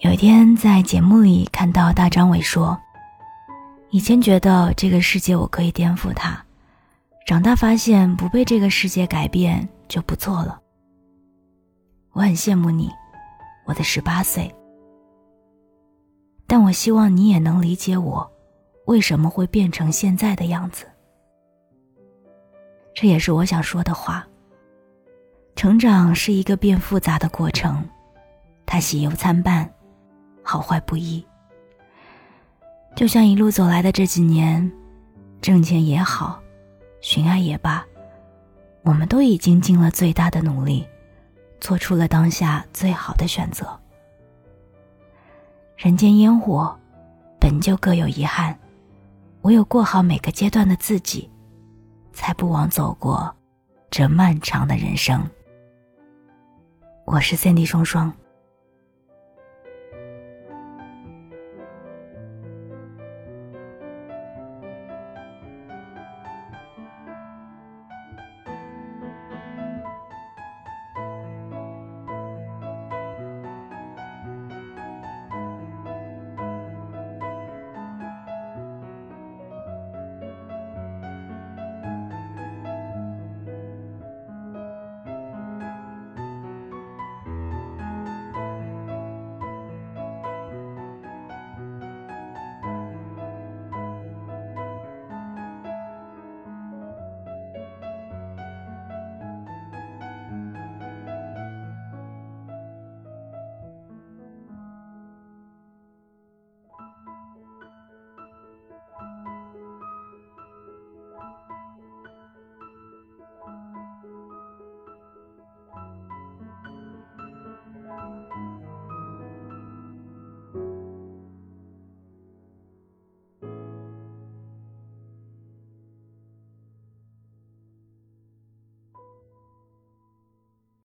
有一天在节目里看到大张伟说：“以前觉得这个世界我可以颠覆它，长大发现不被这个世界改变就不错了。”我很羡慕你，我的十八岁。但我希望你也能理解我，为什么会变成现在的样子。这也是我想说的话。成长是一个变复杂的过程，它喜忧参半，好坏不一。就像一路走来的这几年，挣钱也好，寻爱也罢，我们都已经尽了最大的努力，做出了当下最好的选择。人间烟火，本就各有遗憾，唯有过好每个阶段的自己，才不枉走过这漫长的人生。我是三 D 双双。